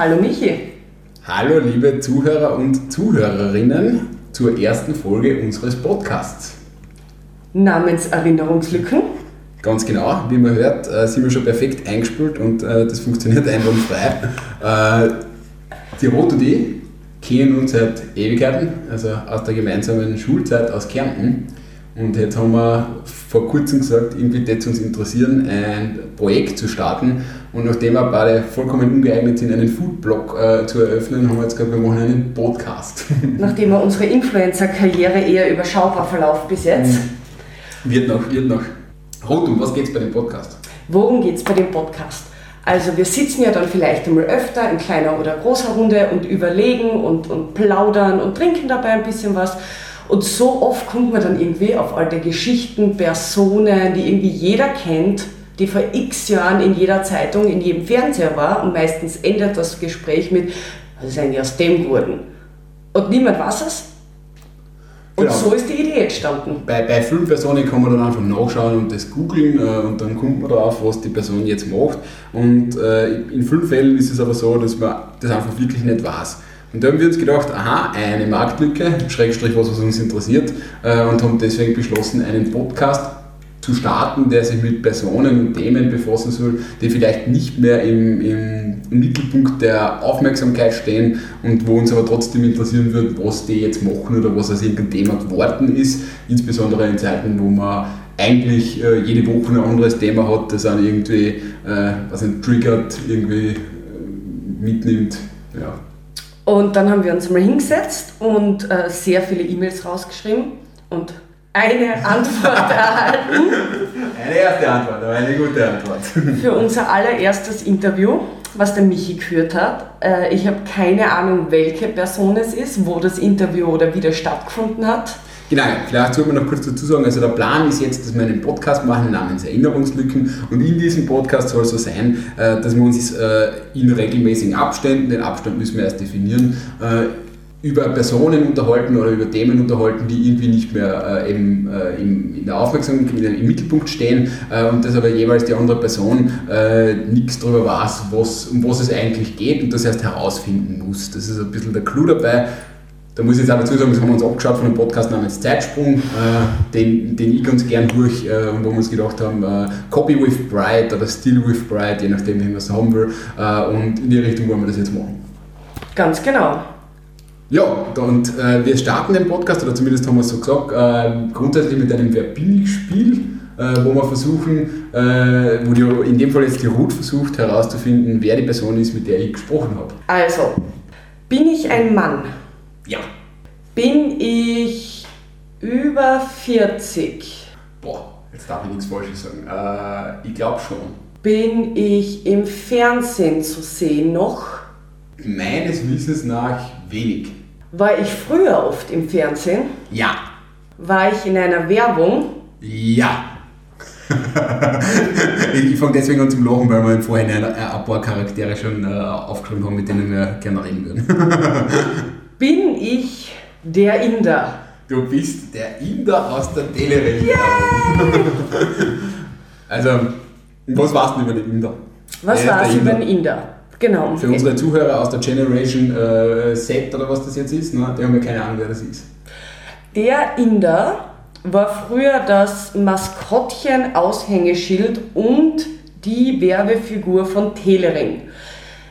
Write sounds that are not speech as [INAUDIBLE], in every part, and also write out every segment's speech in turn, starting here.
Hallo Michi. Hallo liebe Zuhörer und Zuhörerinnen zur ersten Folge unseres Podcasts. Namens Erinnerungslücken. Ganz genau, wie man hört, äh, sind wir schon perfekt eingespielt und äh, das funktioniert [LAUGHS] einwandfrei. Äh, die Ruth und ich kennen uns seit Ewigkeiten, also aus der gemeinsamen Schulzeit aus Kärnten. Und jetzt haben wir vor kurzem gesagt, irgendwie es uns interessieren, ein Projekt zu starten. Und nachdem wir beide vollkommen ungeeignet sind, einen Foodblog äh, zu eröffnen, haben wir jetzt gesagt, wir machen einen Podcast. [LAUGHS] Nachdem wir unsere Influencer-Karriere eher überschaubar verlauft bis jetzt. Mhm. Wird noch, wird noch. Rot, um was geht es bei dem Podcast? Worum geht es bei dem Podcast? Also wir sitzen ja dann vielleicht einmal öfter in kleiner oder großer Runde und überlegen und, und plaudern und trinken dabei ein bisschen was. Und so oft kommt man dann irgendwie auf alte Geschichten, Personen, die irgendwie jeder kennt, die vor x Jahren in jeder Zeitung, in jedem Fernseher war und meistens endet das Gespräch mit, was ist eigentlich aus dem geworden? Und niemand weiß es. Und genau. so ist die Idee entstanden. Bei, bei vielen Personen kann man dann einfach nachschauen und das googeln äh, und dann kommt man darauf, was die Person jetzt macht. Und äh, in vielen Fällen ist es aber so, dass man das einfach wirklich nicht weiß. Und da haben wir uns gedacht, aha, eine Marktlücke, Schrägstrich was, was uns interessiert, äh, und haben deswegen beschlossen, einen Podcast zu starten, der sich mit Personen und Themen befassen soll, die vielleicht nicht mehr im, im, Mittelpunkt der Aufmerksamkeit stehen und wo uns aber trotzdem interessieren wird, was die jetzt machen oder was aus irgendeinem Thema geworden ist, insbesondere in Zeiten, wo man eigentlich äh, jede Woche ein anderes Thema hat, das einen irgendwie, äh, was einen triggert, irgendwie äh, mitnimmt. Ja. Und dann haben wir uns mal hingesetzt und äh, sehr viele E-Mails rausgeschrieben und eine [LAUGHS] Antwort erhalten. Eine erste Antwort, aber eine gute Antwort. [LAUGHS] Für unser allererstes Interview, was der Michi geführt hat. Äh, ich habe keine Ahnung, welche Person es ist, wo das Interview oder wie das stattgefunden hat. Genau, vielleicht sollte man noch kurz dazu sagen, also der Plan ist jetzt, dass wir einen Podcast machen namens Erinnerungslücken und in diesem Podcast soll es so sein, äh, dass wir uns äh, in regelmäßigen Abständen, den Abstand müssen wir erst definieren, äh, über Personen unterhalten oder über Themen unterhalten, die irgendwie nicht mehr äh, eben, äh, im, in der Aufmerksamkeit im Mittelpunkt stehen äh, und dass aber jeweils die andere Person nichts darüber weiß, was, um was es eigentlich geht und das erst herausfinden muss. Das ist ein bisschen der Clou dabei. Da muss ich jetzt auch dazu sagen, das haben wir uns abgeschaut von einem Podcast namens Zeitsprung, äh, den, den ich ganz gern durch äh, und wo wir uns gedacht haben, äh, Copy with Pride oder Still with Pride, je nachdem, wie man es haben will. Äh, und in die Richtung wollen wir das jetzt machen. Ganz genau. Ja, und äh, wir starten den Podcast, oder zumindest haben wir es so gesagt, äh, grundsätzlich mit einem Wer bin ich Spiel, wo wir versuchen, wo die, in dem Fall jetzt die Ruth versucht herauszufinden, wer die Person ist, mit der ich gesprochen habe. Also, bin ich ein Mann? Ja. Bin ich über 40? Boah, jetzt darf ich nichts Falsches sagen. Äh, ich glaube schon. Bin ich im Fernsehen zu sehen noch? Meines Wissens nach wenig. War ich früher oft im Fernsehen? Ja. War ich in einer Werbung? Ja. [LAUGHS] ich fange deswegen an zum Lachen, weil wir im Vorhinein ein paar Charaktere schon äh, aufgeschrieben haben, mit denen wir gerne reden würden. [LAUGHS] bin ich der Inder. Du bist der Inder aus der Teleregion. Yeah. [LAUGHS] also, was weißt du über den Inder? Was weißt du über den Inder? Genau. Für unsere Zuhörer aus der Generation äh, Z oder was das jetzt ist, ne, die haben ja keine Ahnung, wer das ist. Der Inder war früher das Maskottchen, Aushängeschild und die Werbefigur von Telering.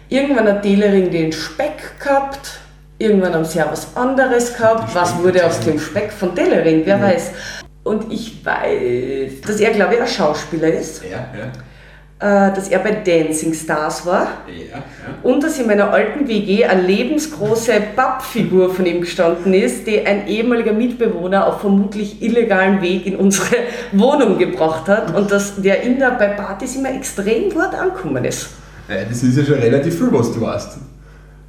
Irgendwann hat Telering den Speck gehabt Irgendwann haben sie ja was anderes gehabt. Was wurde aus dem Speck von Tellerin? Wer ja. weiß. Und ich weiß, dass er, glaube ich, ein Schauspieler ist. Ja, ja äh, dass er bei Dancing Stars war ja, ja. und dass in meiner alten WG eine lebensgroße Pappfigur von ihm gestanden ist, die ein ehemaliger Mitbewohner auf vermutlich illegalen Weg in unsere [LAUGHS] Wohnung gebracht hat und dass der Inder bei Partys immer extrem gut angekommen ist. Ja, das ist ja schon relativ viel, was du weißt.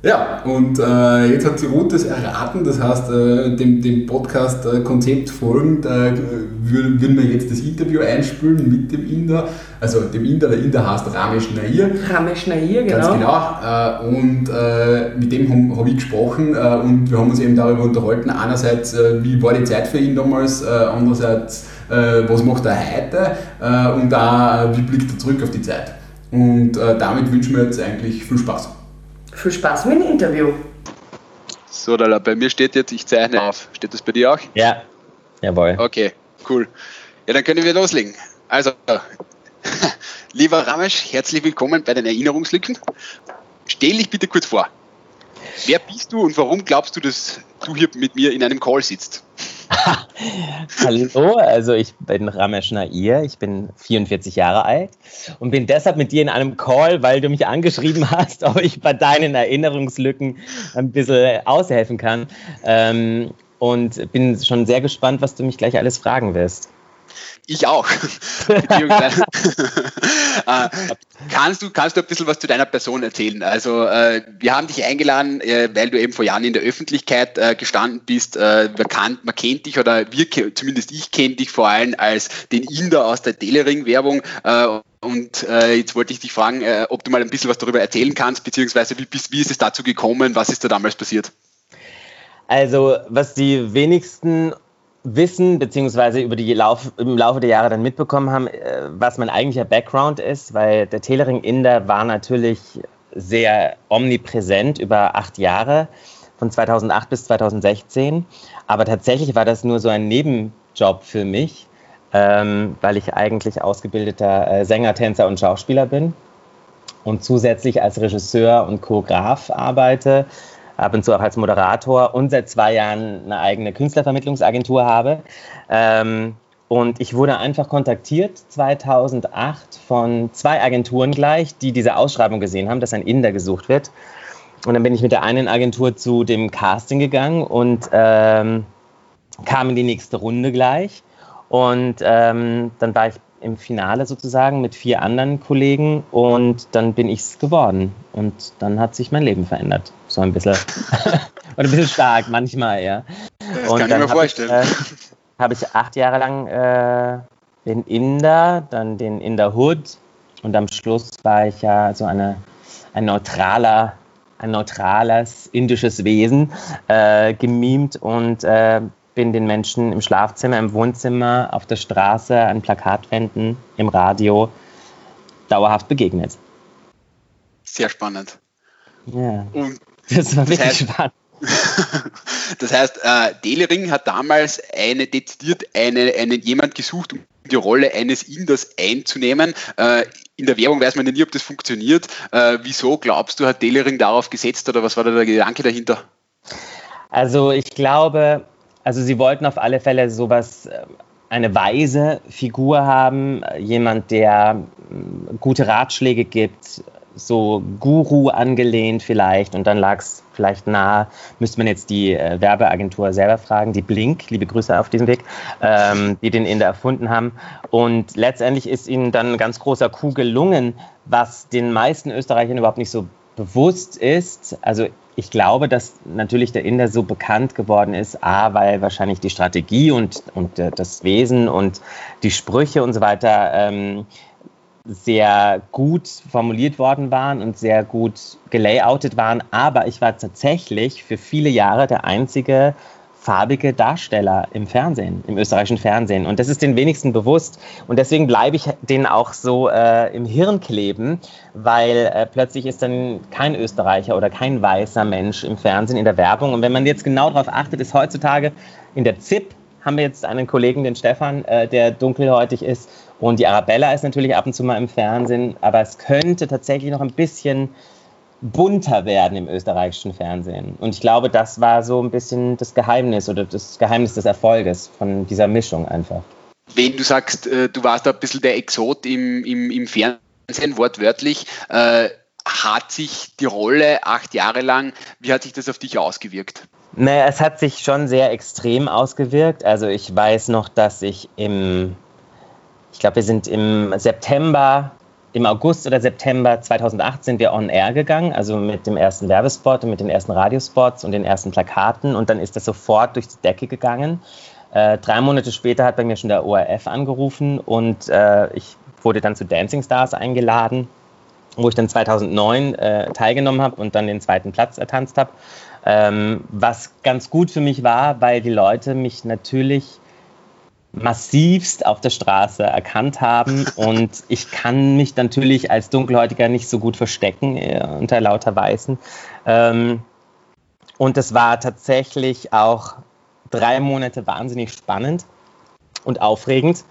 Ja, und äh, jetzt hat die Ruth das erraten, das heißt, äh, dem, dem Podcast-Konzept folgend äh, würden, würden wir jetzt das Interview einspülen mit dem Inder, also dem Inder, der Inder heißt Ramesh Nair. Ramesh Nair, genau. Ganz genau. Äh, und äh, mit dem habe hab ich gesprochen äh, und wir haben uns eben darüber unterhalten, einerseits, wie war die Zeit für ihn damals, andererseits, was macht er heute und auch, wie blickt er zurück auf die Zeit. Und äh, damit wünschen wir jetzt eigentlich viel Spaß. Viel Spaß mit dem Interview. So, Dalla, bei mir steht jetzt, ich zeichne auf. Steht das bei dir auch? Ja, jawohl. Okay, cool. Ja, dann können wir loslegen. Also, [LAUGHS] lieber Ramesh, herzlich willkommen bei den Erinnerungslücken. Stell dich bitte kurz vor. Wer bist du und warum glaubst du, dass du hier mit mir in einem Call sitzt? [LAUGHS] Hallo, also ich bin Ramesh Nair, ich bin 44 Jahre alt und bin deshalb mit dir in einem Call, weil du mich angeschrieben hast, [LAUGHS] ob ich bei deinen Erinnerungslücken ein bisschen aushelfen kann. Ähm, und bin schon sehr gespannt, was du mich gleich alles fragen wirst. Ich auch. [LAUGHS] äh, [LAUGHS] kannst, du, kannst du ein bisschen was zu deiner Person erzählen? Also, äh, wir haben dich eingeladen, äh, weil du eben vor Jahren in der Öffentlichkeit äh, gestanden bist. Äh, man, kann, man kennt dich oder wir, zumindest ich kenne dich vor allem als den Inder aus der Telering-Werbung. Äh, und jetzt wollte ich dich fragen, ob du mal ein bisschen was darüber erzählen kannst, beziehungsweise wie, wie ist es dazu gekommen? Was ist da damals passiert? Also, was die wenigsten wissen, beziehungsweise über die Lauf, im Laufe der Jahre dann mitbekommen haben, äh, was mein eigentlicher Background ist, weil der Telering Inder war natürlich sehr omnipräsent über acht Jahre, von 2008 bis 2016. Aber tatsächlich war das nur so ein Nebenjob für mich, ähm, weil ich eigentlich ausgebildeter äh, Sänger, Tänzer und Schauspieler bin und zusätzlich als Regisseur und Choreograf arbeite ab und zu auch als Moderator und seit zwei Jahren eine eigene Künstlervermittlungsagentur habe. Ähm, und ich wurde einfach kontaktiert 2008 von zwei Agenturen gleich, die diese Ausschreibung gesehen haben, dass ein Inder gesucht wird. Und dann bin ich mit der einen Agentur zu dem Casting gegangen und ähm, kam in die nächste Runde gleich. Und ähm, dann war ich im Finale sozusagen mit vier anderen Kollegen und dann bin ich es geworden. Und dann hat sich mein Leben verändert. So ein bisschen. [LAUGHS] und ein bisschen stark, manchmal, ja. Das und kann ich mir vorstellen. Ich, äh, habe ich acht Jahre lang äh, den Inder, dann den Inder Hood und am Schluss war ich ja so eine, ein neutraler ein neutrales indisches Wesen äh, gemimt und äh, bin den Menschen im Schlafzimmer, im Wohnzimmer, auf der Straße, an Plakatwänden, im Radio dauerhaft begegnet. Sehr spannend. Ja. Und das war wirklich das heißt, spannend. [LAUGHS] das heißt, äh, Delering hat damals eine dezidiert eine, einen jemand gesucht, um die Rolle eines Inders einzunehmen. Äh, in der Werbung weiß man ja nie, ob das funktioniert. Äh, wieso glaubst du, hat Delering darauf gesetzt oder was war da der Gedanke dahinter? Also ich glaube, also sie wollten auf alle Fälle sowas, äh, eine weise Figur haben, jemand, der mm, gute Ratschläge gibt, so Guru angelehnt vielleicht und dann lag es vielleicht nahe, müsste man jetzt die äh, Werbeagentur selber fragen, die Blink, liebe Grüße auf diesem Weg, ähm, die den Inder erfunden haben. Und letztendlich ist ihnen dann ein ganz großer Coup gelungen, was den meisten Österreichern überhaupt nicht so bewusst ist. Also ich glaube, dass natürlich der Inder so bekannt geworden ist, a, weil wahrscheinlich die Strategie und, und äh, das Wesen und die Sprüche und so weiter ähm, sehr gut formuliert worden waren und sehr gut gelayoutet waren. Aber ich war tatsächlich für viele Jahre der einzige farbige Darsteller im Fernsehen, im österreichischen Fernsehen. Und das ist den wenigsten bewusst. Und deswegen bleibe ich denen auch so äh, im Hirn kleben, weil äh, plötzlich ist dann kein Österreicher oder kein weißer Mensch im Fernsehen, in der Werbung. Und wenn man jetzt genau darauf achtet, ist heutzutage in der ZIP haben wir jetzt einen Kollegen, den Stefan, äh, der dunkelhäutig ist. Und die Arabella ist natürlich ab und zu mal im Fernsehen. Aber es könnte tatsächlich noch ein bisschen bunter werden im österreichischen Fernsehen. Und ich glaube, das war so ein bisschen das Geheimnis oder das Geheimnis des Erfolges von dieser Mischung einfach. Wenn du sagst, äh, du warst da ein bisschen der Exot im, im, im Fernsehen, wortwörtlich, äh, hat sich die Rolle acht Jahre lang, wie hat sich das auf dich ausgewirkt? Naja, es hat sich schon sehr extrem ausgewirkt. Also ich weiß noch, dass ich im, ich glaube, wir sind im September im August oder September 2008 sind wir on air gegangen, also mit dem ersten Werbespot und mit den ersten Radiospots und den ersten Plakaten und dann ist das sofort durch die Decke gegangen. Äh, drei Monate später hat bei mir schon der ORF angerufen und äh, ich wurde dann zu Dancing Stars eingeladen, wo ich dann 2009 äh, teilgenommen habe und dann den zweiten Platz ertanzt habe. Ähm, was ganz gut für mich war, weil die Leute mich natürlich massivst auf der Straße erkannt haben [LAUGHS] und ich kann mich natürlich als Dunkelhäutiger nicht so gut verstecken äh, unter lauter Weißen. Ähm, und es war tatsächlich auch drei Monate wahnsinnig spannend und aufregend.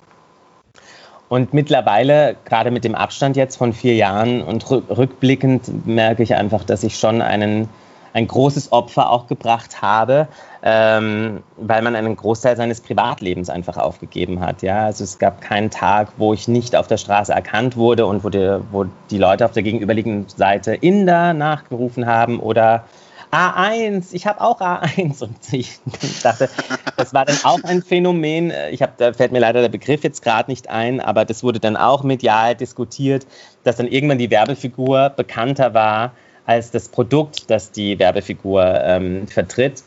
Und mittlerweile, gerade mit dem Abstand jetzt von vier Jahren und rückblickend, merke ich einfach, dass ich schon einen, ein großes Opfer auch gebracht habe, ähm, weil man einen Großteil seines Privatlebens einfach aufgegeben hat. Ja? Also es gab keinen Tag, wo ich nicht auf der Straße erkannt wurde und wo die, wo die Leute auf der gegenüberliegenden Seite Inder nachgerufen haben oder A1, ich habe auch A1. Und ich dachte, das war dann auch ein Phänomen. Ich habe, da fällt mir leider der Begriff jetzt gerade nicht ein, aber das wurde dann auch medial diskutiert, dass dann irgendwann die Werbefigur bekannter war als das Produkt, das die Werbefigur ähm, vertritt.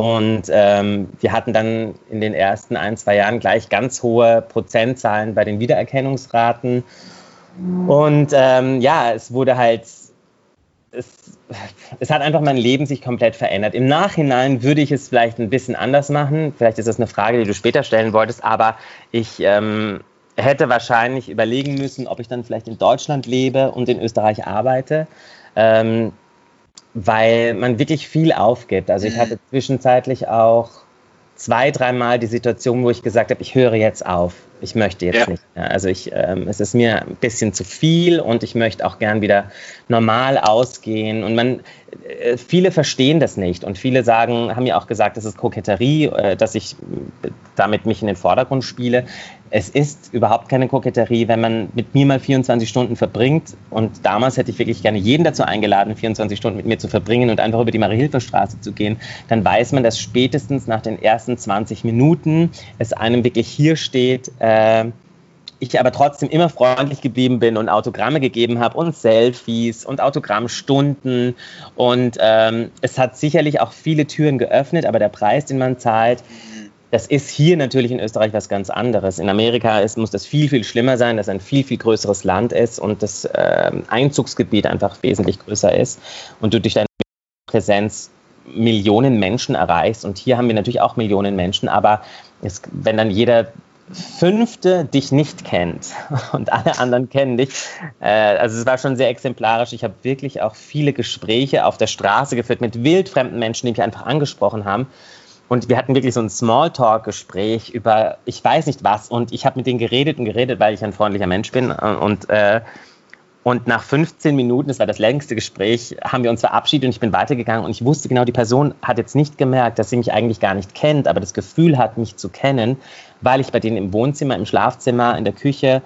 Und ähm, wir hatten dann in den ersten ein, zwei Jahren gleich ganz hohe Prozentzahlen bei den Wiedererkennungsraten. Und ähm, ja, es wurde halt es, es, hat einfach mein Leben sich komplett verändert. Im Nachhinein würde ich es vielleicht ein bisschen anders machen. Vielleicht ist das eine Frage, die du später stellen wolltest, aber ich ähm, hätte wahrscheinlich überlegen müssen, ob ich dann vielleicht in Deutschland lebe und in Österreich arbeite. Ähm, weil man wirklich viel aufgibt. Also ich hatte zwischenzeitlich auch zwei, dreimal die Situation, wo ich gesagt habe, ich höre jetzt auf. Ich möchte jetzt ja. nicht. Mehr. Also ich, ähm, es ist mir ein bisschen zu viel und ich möchte auch gern wieder normal ausgehen. Und man, äh, viele verstehen das nicht und viele sagen, haben ja auch gesagt, das ist Koketterie, äh, dass ich damit mich in den Vordergrund spiele. Es ist überhaupt keine Koketterie, wenn man mit mir mal 24 Stunden verbringt. Und damals hätte ich wirklich gerne jeden dazu eingeladen, 24 Stunden mit mir zu verbringen und einfach über die Marie-Hilfer-Straße zu gehen. Dann weiß man, dass spätestens nach den ersten 20 Minuten es einem wirklich hier steht, äh, ich aber trotzdem immer freundlich geblieben bin und Autogramme gegeben habe und Selfies und Autogrammstunden. Und ähm, es hat sicherlich auch viele Türen geöffnet, aber der Preis, den man zahlt, das ist hier natürlich in Österreich was ganz anderes. In Amerika ist, muss das viel, viel schlimmer sein, dass ein viel, viel größeres Land ist und das äh, Einzugsgebiet einfach wesentlich größer ist und du durch deine Präsenz Millionen Menschen erreichst. Und hier haben wir natürlich auch Millionen Menschen, aber es, wenn dann jeder Fünfte dich nicht kennt [LAUGHS] und alle anderen kennen dich. Äh, also es war schon sehr exemplarisch. Ich habe wirklich auch viele Gespräche auf der Straße geführt mit wildfremden Menschen, die mich einfach angesprochen haben. Und wir hatten wirklich so ein Smalltalk-Gespräch über, ich weiß nicht was. Und ich habe mit denen geredet und geredet, weil ich ein freundlicher Mensch bin. Und, äh, und nach 15 Minuten, das war das längste Gespräch, haben wir uns verabschiedet und ich bin weitergegangen. Und ich wusste genau, die Person hat jetzt nicht gemerkt, dass sie mich eigentlich gar nicht kennt, aber das Gefühl hat, mich zu kennen, weil ich bei denen im Wohnzimmer, im Schlafzimmer, in der Küche,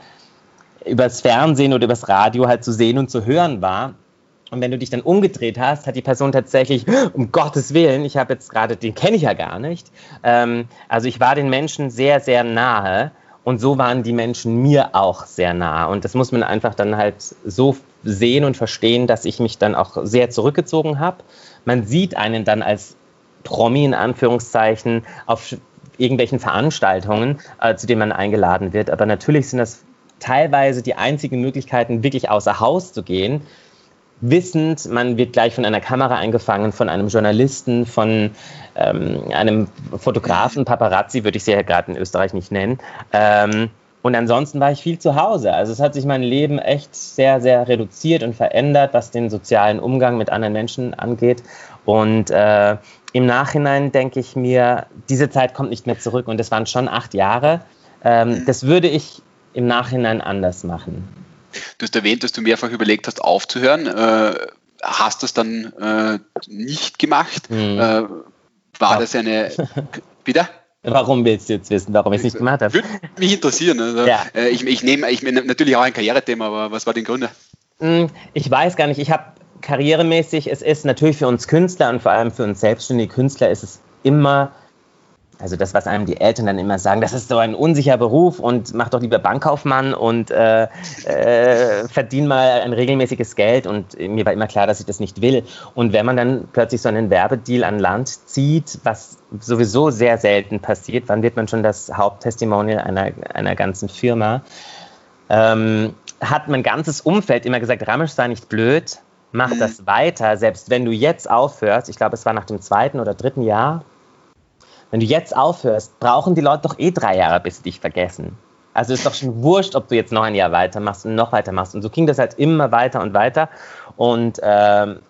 übers Fernsehen oder übers Radio halt zu sehen und zu hören war. Und wenn du dich dann umgedreht hast, hat die Person tatsächlich, um Gottes Willen, ich habe jetzt gerade, den kenne ich ja gar nicht. Ähm, also ich war den Menschen sehr, sehr nahe und so waren die Menschen mir auch sehr nahe. Und das muss man einfach dann halt so sehen und verstehen, dass ich mich dann auch sehr zurückgezogen habe. Man sieht einen dann als Promi in Anführungszeichen auf irgendwelchen Veranstaltungen, äh, zu denen man eingeladen wird. Aber natürlich sind das teilweise die einzigen Möglichkeiten, wirklich außer Haus zu gehen, wissend, man wird gleich von einer Kamera eingefangen, von einem Journalisten, von ähm, einem Fotografen, Paparazzi würde ich sie ja gerade in Österreich nicht nennen. Ähm, und ansonsten war ich viel zu Hause. Also es hat sich mein Leben echt sehr, sehr reduziert und verändert, was den sozialen Umgang mit anderen Menschen angeht. Und äh, im Nachhinein denke ich mir, diese Zeit kommt nicht mehr zurück. Und das waren schon acht Jahre. Ähm, das würde ich im Nachhinein anders machen. Du hast erwähnt, dass du mehrfach überlegt hast, aufzuhören. Äh, hast du es dann äh, nicht gemacht? Mhm. Äh, war das eine. Wieder? Warum willst du jetzt wissen, warum ich es nicht gemacht habe? Würde mich interessieren. Also, ja. Äh, ich, ich nehme ich nehm natürlich auch ein Karrierethema, aber was war die Gründe? Hm, ich weiß gar nicht. Ich habe karrieremäßig, es ist natürlich für uns Künstler und vor allem für uns selbstständige Künstler ist es immer also das, was einem die Eltern dann immer sagen, das ist so ein unsicherer Beruf und mach doch lieber Bankkaufmann und äh, äh, verdien mal ein regelmäßiges Geld. Und mir war immer klar, dass ich das nicht will. Und wenn man dann plötzlich so einen Werbedeal an Land zieht, was sowieso sehr selten passiert, wann wird man schon das Haupttestimonial einer, einer ganzen Firma? Ähm, hat mein ganzes Umfeld immer gesagt, Ramesh sei nicht blöd, mach das weiter, selbst wenn du jetzt aufhörst. Ich glaube, es war nach dem zweiten oder dritten Jahr wenn du jetzt aufhörst, brauchen die Leute doch eh drei Jahre, bis sie dich vergessen. Also ist doch schon wurscht, ob du jetzt noch ein Jahr weitermachst und noch weitermachst. Und so ging das halt immer weiter und weiter. Und ähm,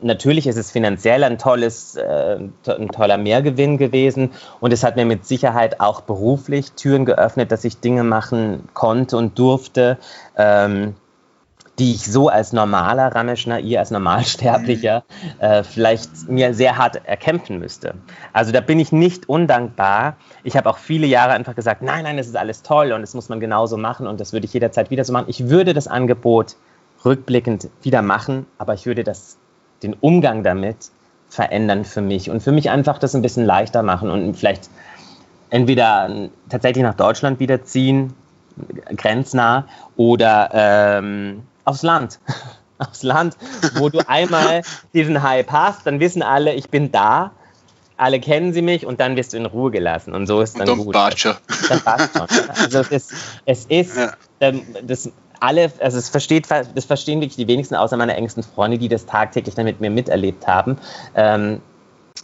natürlich ist es finanziell ein, tolles, äh, ein toller Mehrgewinn gewesen und es hat mir mit Sicherheit auch beruflich Türen geöffnet, dass ich Dinge machen konnte und durfte, ähm, die ich so als normaler Ramesh Nair, als Normalsterblicher, äh, vielleicht mir sehr hart erkämpfen müsste. Also da bin ich nicht undankbar. Ich habe auch viele Jahre einfach gesagt, nein, nein, das ist alles toll und das muss man genauso machen und das würde ich jederzeit wieder so machen. Ich würde das Angebot rückblickend wieder machen, aber ich würde das den Umgang damit verändern für mich und für mich einfach das ein bisschen leichter machen und vielleicht entweder tatsächlich nach Deutschland wiederziehen, grenznah, oder ähm, aufs Land. [LAUGHS] aufs Land, wo du einmal diesen Hype hast, dann wissen alle, ich bin da, alle kennen sie mich und dann wirst du in Ruhe gelassen und so ist dann, und dann gut. Passt schon. Das passt schon. Also es ist, es ist ja. ähm, das alle, also es versteht, das verstehen wirklich die wenigsten, außer meine engsten Freunde, die das tagtäglich dann mit mir miterlebt haben. Ähm,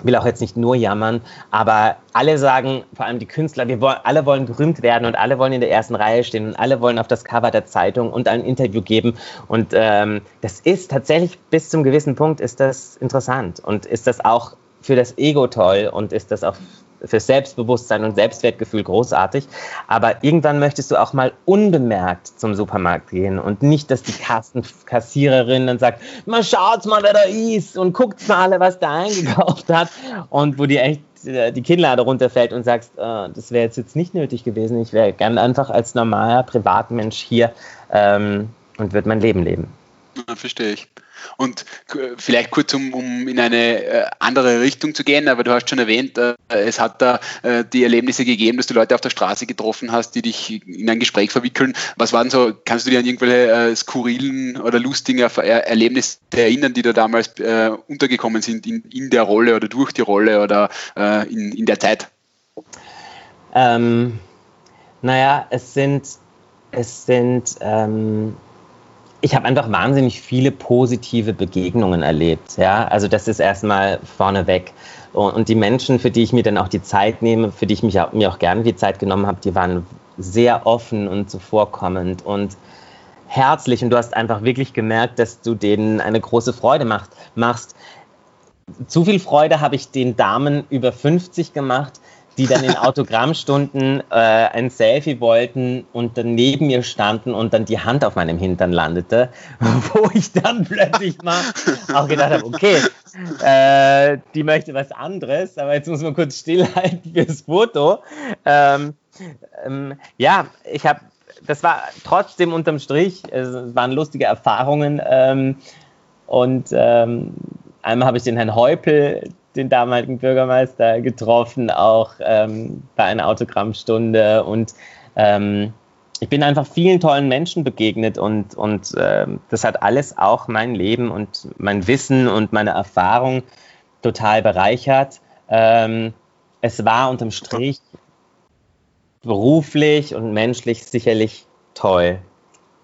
will auch jetzt nicht nur jammern, aber alle sagen, vor allem die Künstler, wir wollen, alle wollen gerühmt werden und alle wollen in der ersten Reihe stehen und alle wollen auf das Cover der Zeitung und ein Interview geben. Und ähm, das ist tatsächlich bis zum gewissen Punkt ist das interessant und ist das auch für das Ego toll und ist das auch für Selbstbewusstsein und Selbstwertgefühl großartig. Aber irgendwann möchtest du auch mal unbemerkt zum Supermarkt gehen und nicht, dass die Kassenkassiererin dann sagt, mal schaut's mal, wer da ist und guckt mal alle, was der eingekauft hat und wo die echt äh, die Kinnlade runterfällt und sagst, äh, das wäre jetzt, jetzt nicht nötig gewesen. Ich wäre gern einfach als normaler Privatmensch hier ähm, und würde mein Leben leben. Ja, verstehe ich. Und vielleicht kurz, um, um in eine äh, andere Richtung zu gehen, aber du hast schon erwähnt, äh, es hat da äh, die Erlebnisse gegeben, dass du Leute auf der Straße getroffen hast, die dich in ein Gespräch verwickeln. Was waren so, kannst du dir an irgendwelche skurrilen oder lustigen Erlebnisse erinnern, die da damals untergekommen sind in, in der Rolle oder durch die Rolle oder in, in der Zeit? Ähm, naja, es sind, es sind ähm ich habe einfach wahnsinnig viele positive Begegnungen erlebt. Ja? Also das ist erstmal vorneweg. Und die Menschen, für die ich mir dann auch die Zeit nehme, für die ich mich auch, mir auch gerne die Zeit genommen habe, die waren sehr offen und zuvorkommend und herzlich. Und du hast einfach wirklich gemerkt, dass du denen eine große Freude machst. machst. Zu viel Freude habe ich den Damen über 50 gemacht, die dann in Autogrammstunden äh, ein Selfie wollten und dann neben mir standen und dann die Hand auf meinem Hintern landete, [LAUGHS] wo ich dann plötzlich mal auch gedacht habe, okay, äh, die möchte was anderes, aber jetzt muss man kurz stillhalten fürs Foto. Ähm, ähm, ja, ich habe, das war trotzdem unterm Strich, es waren lustige Erfahrungen ähm, und ähm, einmal habe ich den Herrn Heupel den damaligen Bürgermeister getroffen, auch ähm, bei einer Autogrammstunde. Und ähm, ich bin einfach vielen tollen Menschen begegnet und, und ähm, das hat alles auch mein Leben und mein Wissen und meine Erfahrung total bereichert. Ähm, es war unterm Strich beruflich und menschlich sicherlich toll,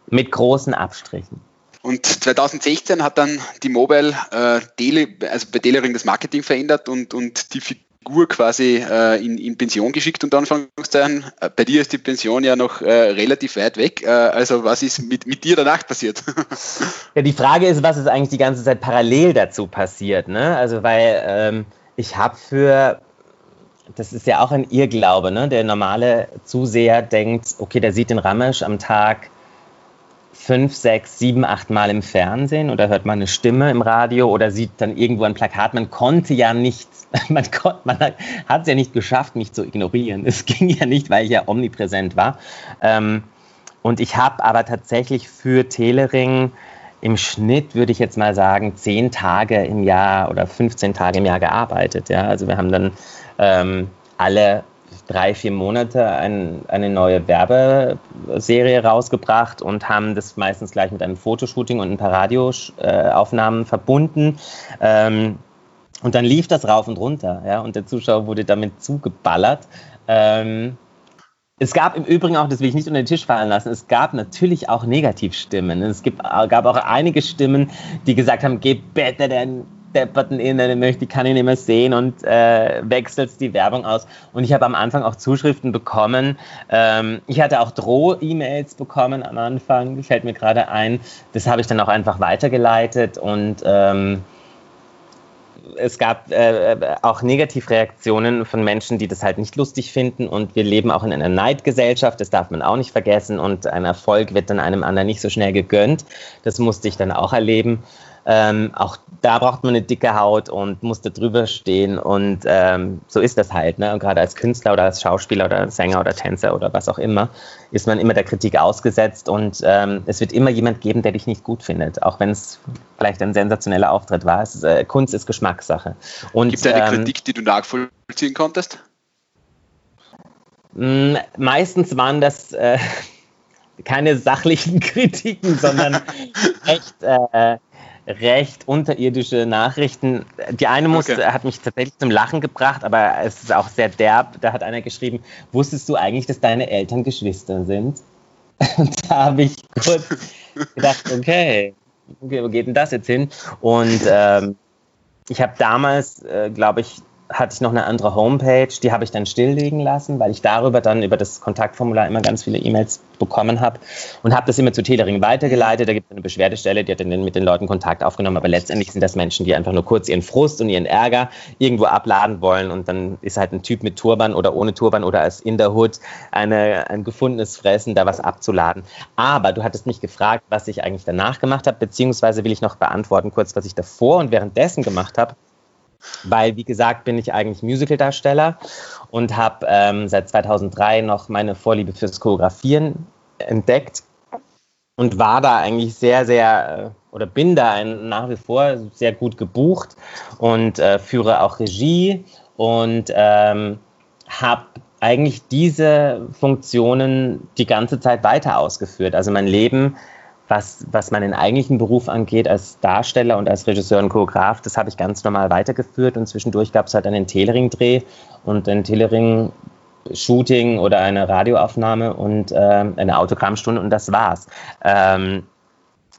mit großen Abstrichen. Und 2016 hat dann die Mobile äh, Tele, also bei Telering das Marketing verändert und, und die Figur quasi äh, in, in, Pension geschickt, unter Anführungszeichen. Äh, bei dir ist die Pension ja noch äh, relativ weit weg. Äh, also was ist mit, mit dir danach passiert? [LAUGHS] ja, die Frage ist, was ist eigentlich die ganze Zeit parallel dazu passiert? Ne? Also weil ähm, ich habe für das ist ja auch ein Irrglaube. Ne? Der normale Zuseher denkt, okay, der sieht den Ramesh am Tag fünf, sechs, sieben, acht Mal im Fernsehen oder hört man eine Stimme im Radio oder sieht dann irgendwo ein Plakat. Man konnte ja nicht, [LAUGHS] man, man hat es ja nicht geschafft, mich zu ignorieren. Es [LAUGHS] ging ja nicht, weil ich ja omnipräsent war. Ähm, und ich habe aber tatsächlich für Telering im Schnitt, würde ich jetzt mal sagen, zehn Tage im Jahr oder 15 Tage im Jahr gearbeitet. Ja? Also wir haben dann ähm, alle drei, vier Monate ein, eine neue Werbeserie rausgebracht und haben das meistens gleich mit einem Fotoshooting und ein paar Radioaufnahmen verbunden. Ähm, und dann lief das rauf und runter, ja, und der Zuschauer wurde damit zugeballert. Ähm, es gab im Übrigen auch, das will ich nicht unter den Tisch fallen lassen, es gab natürlich auch Negativstimmen. Es gibt, gab auch einige Stimmen, die gesagt haben, geh bitte den depperten Innen, möchte, ich kann ihn nicht mehr sehen und äh, wechselst die Werbung aus. Und ich habe am Anfang auch Zuschriften bekommen. Ähm, ich hatte auch Droh-E-Mails bekommen am Anfang, fällt mir gerade ein. Das habe ich dann auch einfach weitergeleitet und ähm, es gab äh, auch Negativreaktionen von Menschen, die das halt nicht lustig finden. Und wir leben auch in einer Neidgesellschaft, das darf man auch nicht vergessen. Und ein Erfolg wird dann einem anderen nicht so schnell gegönnt. Das musste ich dann auch erleben. Ähm, auch da braucht man eine dicke Haut und muss da drüber stehen. Und ähm, so ist das halt. Ne? Und gerade als Künstler oder als Schauspieler oder Sänger oder Tänzer oder was auch immer, ist man immer der Kritik ausgesetzt. Und ähm, es wird immer jemand geben, der dich nicht gut findet. Auch wenn es vielleicht ein sensationeller Auftritt war. Ist, äh, Kunst ist Geschmackssache. Gibt es eine ähm, Kritik, die du nachvollziehen konntest? Mh, meistens waren das. Äh, [LAUGHS] keine sachlichen [LAUGHS] Kritiken, sondern [LAUGHS] echt äh, recht unterirdische Nachrichten. Die eine muss, okay. hat mich tatsächlich zum Lachen gebracht, aber es ist auch sehr derb. Da hat einer geschrieben, wusstest du eigentlich, dass deine Eltern Geschwister sind? [LAUGHS] Und da habe ich kurz gedacht, okay, wo geht denn das jetzt hin? Und ähm, ich habe damals, äh, glaube ich, hatte ich noch eine andere Homepage, die habe ich dann stilllegen lassen, weil ich darüber dann über das Kontaktformular immer ganz viele E-Mails bekommen habe und habe das immer zu Telering weitergeleitet. Da gibt es eine Beschwerdestelle, die hat dann mit den Leuten Kontakt aufgenommen, aber letztendlich sind das Menschen, die einfach nur kurz ihren Frust und ihren Ärger irgendwo abladen wollen und dann ist halt ein Typ mit Turban oder ohne Turban oder als in der Hood eine, ein gefundenes Fressen, da was abzuladen. Aber du hattest mich gefragt, was ich eigentlich danach gemacht habe, beziehungsweise will ich noch beantworten kurz, was ich davor und währenddessen gemacht habe weil, wie gesagt, bin ich eigentlich Musicaldarsteller und habe ähm, seit 2003 noch meine Vorliebe fürs Choreografieren entdeckt und war da eigentlich sehr, sehr äh, oder bin da ein, nach wie vor sehr gut gebucht und äh, führe auch Regie und ähm, habe eigentlich diese Funktionen die ganze Zeit weiter ausgeführt. Also mein Leben was, was meinen eigentlichen Beruf angeht, als Darsteller und als Regisseur und Choreograf, das habe ich ganz normal weitergeführt und zwischendurch gab es halt einen Telering-Dreh und ein Telering-Shooting oder eine Radioaufnahme und äh, eine Autogrammstunde und das war's. Ähm,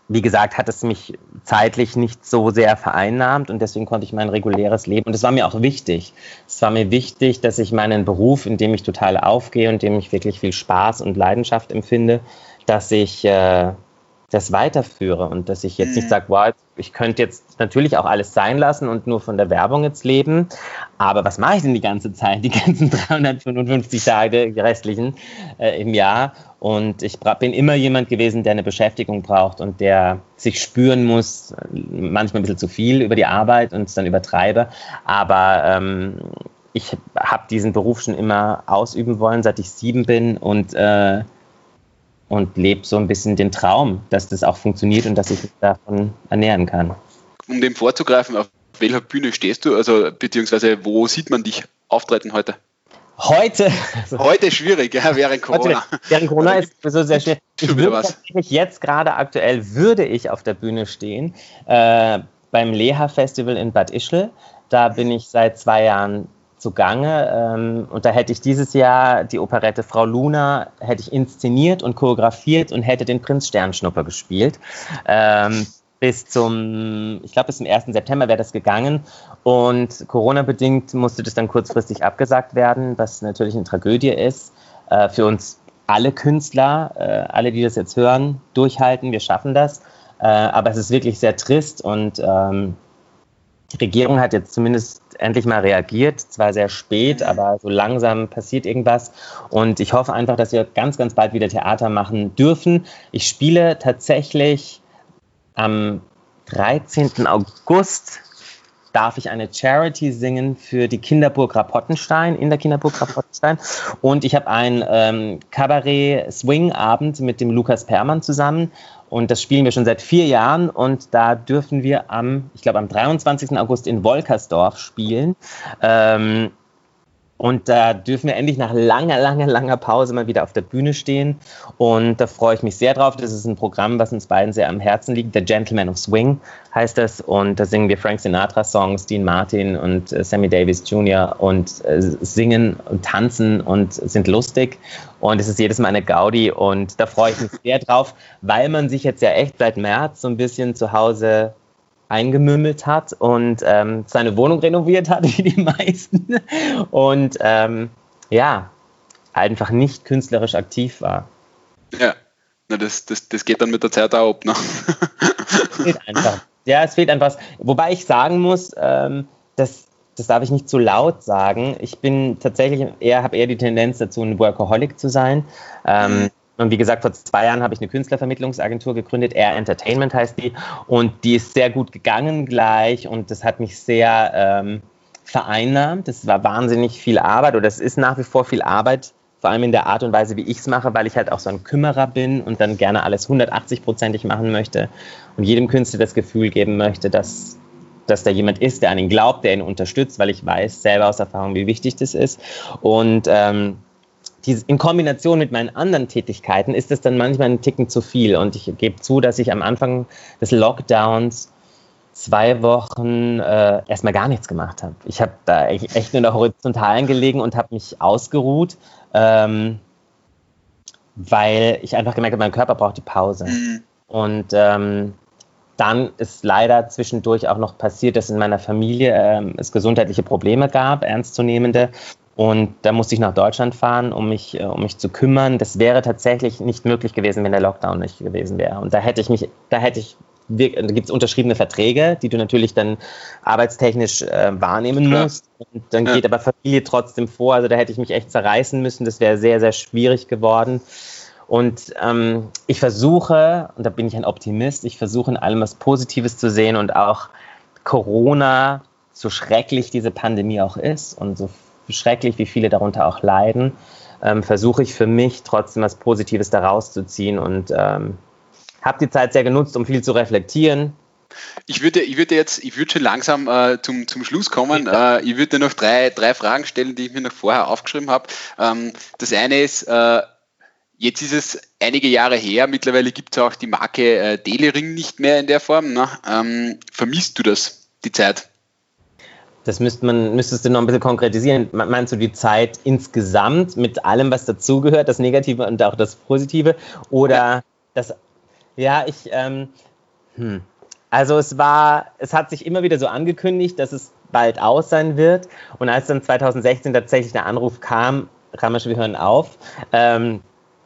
wie gesagt, hat es mich zeitlich nicht so sehr vereinnahmt und deswegen konnte ich mein reguläres Leben, und es war mir auch wichtig, es war mir wichtig, dass ich meinen Beruf, in dem ich total aufgehe und dem ich wirklich viel Spaß und Leidenschaft empfinde, dass ich äh, das weiterführe und dass ich jetzt mhm. nicht sage, wow, ich könnte jetzt natürlich auch alles sein lassen und nur von der Werbung jetzt leben, aber was mache ich denn die ganze Zeit, die ganzen [LAUGHS] 355 Tage, die restlichen äh, im Jahr? Und ich bin immer jemand gewesen, der eine Beschäftigung braucht und der sich spüren muss, manchmal ein bisschen zu viel über die Arbeit und es dann übertreibe, aber ähm, ich habe diesen Beruf schon immer ausüben wollen, seit ich sieben bin und äh, und lebe so ein bisschen den Traum, dass das auch funktioniert und dass ich mich davon ernähren kann. Um dem vorzugreifen, auf welcher Bühne stehst du? Also beziehungsweise wo sieht man dich auftreten heute? Heute. Also heute schwierig, ja, während Corona. Heute, während Corona ist so sehr schwer. Ich würde jetzt gerade aktuell würde ich auf der Bühne stehen äh, beim Leha Festival in Bad Ischl. Da bin ich seit zwei Jahren zugange. Ähm, und da hätte ich dieses Jahr die Operette Frau Luna hätte ich inszeniert und choreografiert und hätte den Prinz Sternschnupper gespielt. Ähm, bis zum, ich glaube, bis zum 1. September wäre das gegangen. Und Corona-bedingt musste das dann kurzfristig abgesagt werden, was natürlich eine Tragödie ist. Äh, für uns alle Künstler, äh, alle, die das jetzt hören, durchhalten, wir schaffen das. Äh, aber es ist wirklich sehr trist und ähm, die Regierung hat jetzt zumindest endlich mal reagiert, zwar sehr spät, aber so langsam passiert irgendwas. Und ich hoffe einfach, dass wir ganz, ganz bald wieder Theater machen dürfen. Ich spiele tatsächlich am 13. August darf ich eine Charity singen für die Kinderburg Rapottenstein, in der Kinderburg Rapottenstein. Und ich habe einen ähm, Kabarett-Swing-Abend mit dem Lukas Permann zusammen. Und das spielen wir schon seit vier Jahren und da dürfen wir am, ich glaube, am 23. August in Wolkersdorf spielen. Ähm, und da dürfen wir endlich nach langer, langer, langer Pause mal wieder auf der Bühne stehen. Und da freue ich mich sehr drauf. Das ist ein Programm, was uns beiden sehr am Herzen liegt. The Gentleman of Swing heißt das. Und da singen wir Frank Sinatra-Songs, Dean Martin und äh, Sammy Davis Jr. und äh, singen und tanzen und sind lustig. Und es ist jedes Mal eine Gaudi. Und da freue ich mich sehr drauf, weil man sich jetzt ja echt seit März so ein bisschen zu Hause eingemümmelt hat und ähm, seine Wohnung renoviert hat, [LAUGHS] wie die meisten. Und ähm, ja, einfach nicht künstlerisch aktiv war. Ja, Na, das, das, das geht dann mit der Zeit auch ab. Ne? es fehlt einfach. Ja, es fehlt einfach. Wobei ich sagen muss, ähm, dass das darf ich nicht zu laut sagen. Ich bin tatsächlich eher, habe eher die Tendenz dazu, ein Workaholic zu sein. Ähm, mhm. Und wie gesagt, vor zwei Jahren habe ich eine Künstlervermittlungsagentur gegründet, Air Entertainment heißt die. Und die ist sehr gut gegangen gleich und das hat mich sehr ähm, vereinnahmt. Das war wahnsinnig viel Arbeit oder es ist nach wie vor viel Arbeit, vor allem in der Art und Weise, wie ich es mache, weil ich halt auch so ein Kümmerer bin und dann gerne alles 180-prozentig machen möchte und jedem Künstler das Gefühl geben möchte, dass, dass da jemand ist, der an ihn glaubt, der ihn unterstützt, weil ich weiß selber aus Erfahrung, wie wichtig das ist. Und ähm, in Kombination mit meinen anderen Tätigkeiten ist es dann manchmal ein Ticken zu viel. Und ich gebe zu, dass ich am Anfang des Lockdowns zwei Wochen äh, erstmal gar nichts gemacht habe. Ich habe da echt nur in der Horizontalen gelegen und habe mich ausgeruht, ähm, weil ich einfach gemerkt habe, mein Körper braucht die Pause. Mhm. Und ähm, dann ist leider zwischendurch auch noch passiert, dass in meiner Familie ähm, es gesundheitliche Probleme gab, ernstzunehmende. Und da musste ich nach Deutschland fahren, um mich, äh, um mich zu kümmern. Das wäre tatsächlich nicht möglich gewesen, wenn der Lockdown nicht gewesen wäre. Und da hätte ich mich, da hätte ich, da gibt es unterschriebene Verträge, die du natürlich dann arbeitstechnisch äh, wahrnehmen Klar. musst. Und dann ja. geht aber Familie trotzdem vor. Also da hätte ich mich echt zerreißen müssen. Das wäre sehr, sehr schwierig geworden. Und ähm, ich versuche, und da bin ich ein Optimist, ich versuche in allem was Positives zu sehen und auch Corona, so schrecklich diese Pandemie auch ist und so schrecklich, wie viele darunter auch leiden, ähm, versuche ich für mich trotzdem was Positives daraus zu ziehen und ähm, habe die Zeit sehr genutzt, um viel zu reflektieren. Ich würde, ich würde jetzt, ich würde schon langsam äh, zum, zum Schluss kommen. Äh, ich würde noch drei, drei Fragen stellen, die ich mir noch vorher aufgeschrieben habe. Ähm, das eine ist, äh, jetzt ist es einige Jahre her, mittlerweile gibt es auch die Marke äh, Delering nicht mehr in der Form. Ne? Ähm, vermisst du das, die Zeit? Das müsste man, müsstest du noch ein bisschen konkretisieren. Meinst du die Zeit insgesamt mit allem, was dazugehört, das Negative und auch das Positive? Oder ja. das, ja, ich, ähm, hm. Also es war, es hat sich immer wieder so angekündigt, dass es bald aus sein wird. Und als dann 2016 tatsächlich der Anruf kam, Ramesh, wir hören auf, ähm,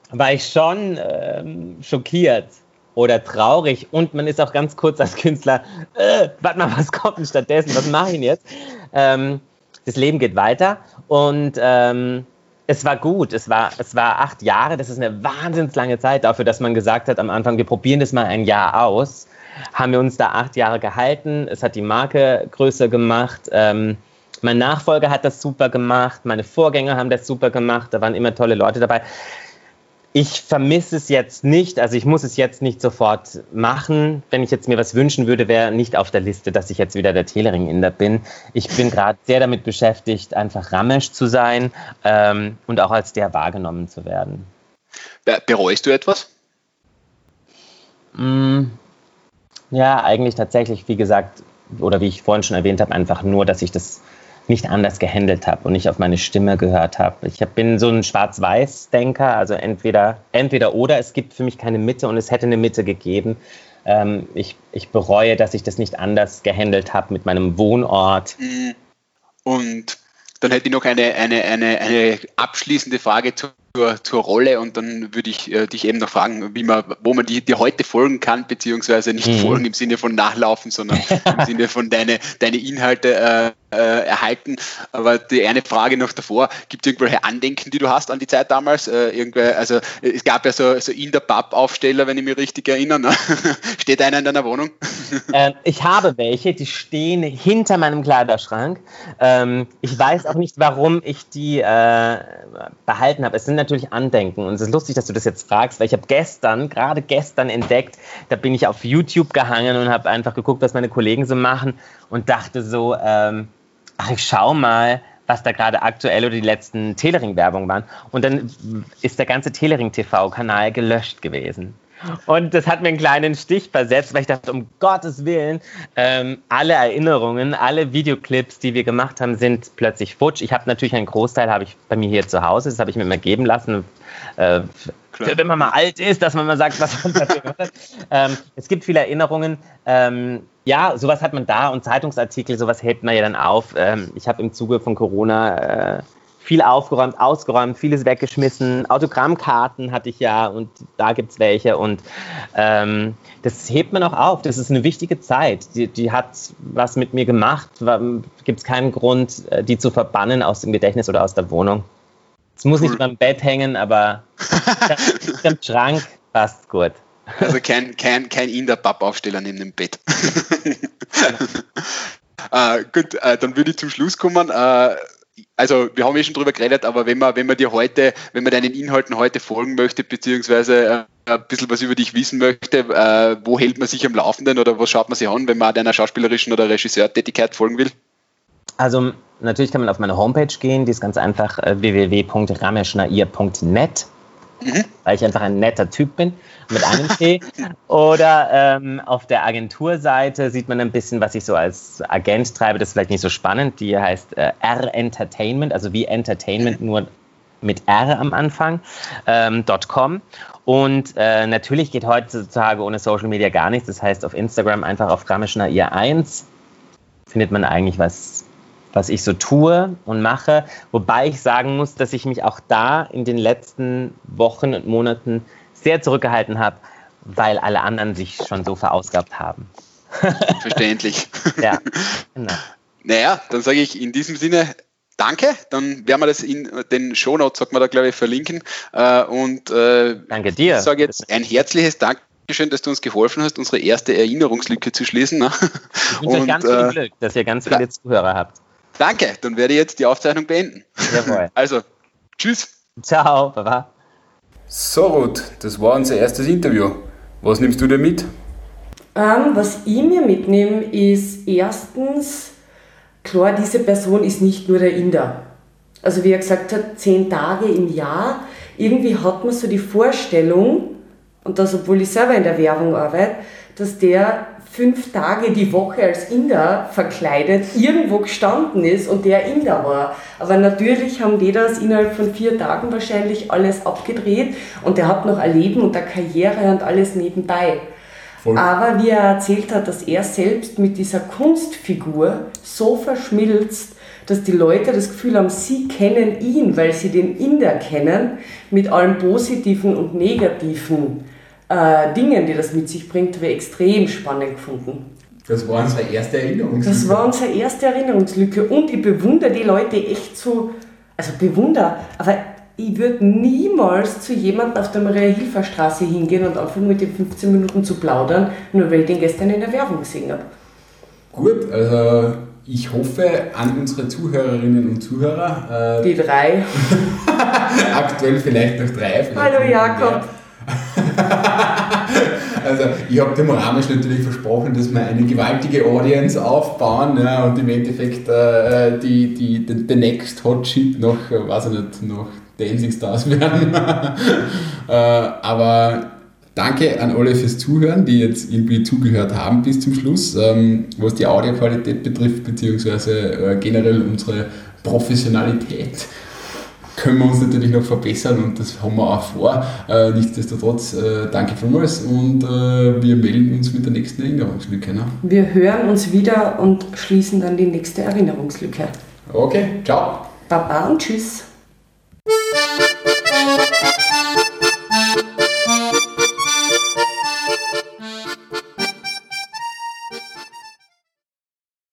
war ich schon ähm, schockiert oder traurig. Und man ist auch ganz kurz als Künstler, äh, warte mal, was kommt denn stattdessen, was mache ich denn jetzt? Ähm, das Leben geht weiter. Und ähm, es war gut, es war, es war acht Jahre, das ist eine wahnsinnig lange Zeit dafür, dass man gesagt hat am Anfang, wir probieren das mal ein Jahr aus, haben wir uns da acht Jahre gehalten, es hat die Marke größer gemacht, ähm, mein Nachfolger hat das super gemacht, meine Vorgänger haben das super gemacht, da waren immer tolle Leute dabei ich vermisse es jetzt nicht, also ich muss es jetzt nicht sofort machen. Wenn ich jetzt mir was wünschen würde, wäre nicht auf der Liste, dass ich jetzt wieder der Telering-Inder bin. Ich bin gerade sehr damit beschäftigt, einfach Ramesh zu sein ähm, und auch als der wahrgenommen zu werden. Bereust du etwas? Mm, ja, eigentlich tatsächlich, wie gesagt, oder wie ich vorhin schon erwähnt habe, einfach nur, dass ich das nicht anders gehandelt habe und nicht auf meine Stimme gehört habe. Ich bin so ein Schwarz-Weiß-Denker, also entweder, entweder oder. Es gibt für mich keine Mitte und es hätte eine Mitte gegeben. Ähm, ich, ich bereue, dass ich das nicht anders gehandelt habe mit meinem Wohnort. Mhm. Und dann hätte ich noch eine, eine, eine, eine abschließende Frage zur, zur Rolle und dann würde ich äh, dich eben noch fragen, wie man, wo man dir heute folgen kann, beziehungsweise nicht mhm. folgen im Sinne von nachlaufen, sondern im [LAUGHS] Sinne von deine, deine Inhalte äh, äh, erhalten. Aber die eine Frage noch davor, gibt es irgendwelche Andenken, die du hast an die Zeit damals? Äh, irgendwelche, also es gab ja so, so in der Pub-Aufsteller, wenn ich mich richtig erinnere. Ne? [LAUGHS] Steht einer in deiner Wohnung? [LAUGHS] Ähm, ich habe welche, die stehen hinter meinem Kleiderschrank. Ähm, ich weiß auch nicht, warum ich die äh, behalten habe. Es sind natürlich Andenken und es ist lustig, dass du das jetzt fragst, weil ich habe gestern, gerade gestern entdeckt, da bin ich auf YouTube gehangen und habe einfach geguckt, was meine Kollegen so machen und dachte so, ähm, ach, ich schau mal, was da gerade aktuell oder die letzten Telering-Werbung waren. Und dann ist der ganze Telering-TV-Kanal gelöscht gewesen. Und das hat mir einen kleinen Stich versetzt, weil ich dachte, um Gottes Willen, ähm, alle Erinnerungen, alle Videoclips, die wir gemacht haben, sind plötzlich futsch. Ich habe natürlich einen Großteil habe ich bei mir hier zu Hause, das habe ich mir immer geben lassen. Äh, wenn man mal alt ist, dass man mal sagt, was man da gehört hat. [LAUGHS] Ähm, es gibt viele Erinnerungen. Ähm, ja, sowas hat man da und Zeitungsartikel, sowas hebt man ja dann auf. Ähm, ich habe im Zuge von Corona äh, viel aufgeräumt, ausgeräumt, vieles weggeschmissen. Autogrammkarten hatte ich ja und da gibt es welche und ähm, das hebt man auch auf. Das ist eine wichtige Zeit. Die, die hat was mit mir gemacht. Gibt es keinen Grund, äh, die zu verbannen aus dem Gedächtnis oder aus der Wohnung. Es muss cool. nicht beim Bett hängen, aber [LAUGHS] im Schrank passt gut. Also kein, kein, kein Inder-Pappaufsteller neben dem Bett. [LAUGHS] [LAUGHS] äh, gut, äh, dann würde ich zum Schluss kommen. Äh, also wir haben ja schon drüber geredet, aber wenn man, wenn man dir heute, wenn man deinen Inhalten heute folgen möchte, beziehungsweise äh, ein bisschen was über dich wissen möchte, äh, wo hält man sich am Laufenden oder was schaut man sich an, wenn man deiner schauspielerischen oder Regisseurtätigkeit folgen will? Also natürlich kann man auf meine Homepage gehen, die ist ganz einfach äh, www.rameschnair.net mhm. weil ich einfach ein netter Typ bin mit einem T. [LAUGHS] Oder ähm, auf der Agenturseite sieht man ein bisschen, was ich so als Agent treibe. Das ist vielleicht nicht so spannend. Die heißt äh, R Entertainment, also wie Entertainment nur mit R am Anfang, ähm, .com. Und äh, natürlich geht heutzutage ohne Social Media gar nichts. Das heißt, auf Instagram einfach auf Rameschnair 1 findet man eigentlich was was ich so tue und mache. Wobei ich sagen muss, dass ich mich auch da in den letzten Wochen und Monaten sehr zurückgehalten habe, weil alle anderen sich schon so verausgabt haben. Verständlich. [LAUGHS] ja, [LAUGHS] genau. Naja, dann sage ich in diesem Sinne danke. Dann werden wir das in den Shownotes, sagt man da, glaube ich, verlinken. Äh, und äh, danke dir. Ich sage jetzt ein herzliches Dank Dankeschön, dass du uns geholfen hast, unsere erste Erinnerungslücke zu schließen. Ne? Ich wünsche euch [LAUGHS] ganz viel äh, Glück, dass ihr ganz viele Zuhörer habt. Danke, dann werde ich jetzt die Aufzeichnung beenden. Jawohl. [LAUGHS] Also, tschüss. Ciao, Baba. So, Ruth, das war unser erstes Interview. Was nimmst du dir mit? Ähm, was ich mir mitnehme, ist erstens, klar, diese Person ist nicht nur der Inder. Also wie er gesagt hat, zehn Tage im Jahr. Irgendwie hat man so die Vorstellung, und das obwohl ich selber in der Werbung arbeite, dass der fünf Tage die Woche als Inder verkleidet irgendwo gestanden ist und der Inder war. Aber natürlich haben die das innerhalb von vier Tagen wahrscheinlich alles abgedreht und der hat noch ein Leben und eine Karriere und alles nebenbei. Voll. Aber wie er erzählt hat, dass er selbst mit dieser Kunstfigur so verschmilzt, dass die Leute das Gefühl haben, sie kennen ihn, weil sie den Inder kennen, mit allem Positiven und Negativen äh, Dingen, die das mit sich bringt, habe ich extrem spannend gefunden. Das war unsere erste Erinnerungslücke. Das war unsere erste Erinnerungslücke und ich bewundere die Leute echt so, also bewundere, aber ich würde niemals zu jemandem auf der Maria-Hilfer-Straße hingehen und anfangen mit den 15 Minuten zu plaudern, nur weil ich den gestern in der Werbung gesehen habe. Gut, also ich hoffe an unsere Zuhörerinnen und Zuhörer. Äh, die drei. [LAUGHS] aktuell vielleicht noch drei. Vielleicht Hallo Jakob. [LAUGHS] Also ich habe dem Ramesh natürlich versprochen, dass wir eine gewaltige Audience aufbauen ja, und im Endeffekt äh, die, die, the, the next hot shit noch, äh, weiß ich nicht, noch Dancing Stars [LAUGHS] werden. äh, aber danke an alle fürs Zuhören, die jetzt irgendwie zugehört haben bis zum Schluss, ähm, was die Audioqualität betrifft, beziehungsweise äh, generell unsere Professionalität können wir uns natürlich noch verbessern und das haben wir auch vor. Äh, nichtsdestotrotz, äh, danke vielmals und wir melden uns mit der nächsten Erinnerungslücke. Ne? Wir hören uns wieder und schließen dann die nächste Erinnerungslücke. Okay, ciao. Baba und tschüss.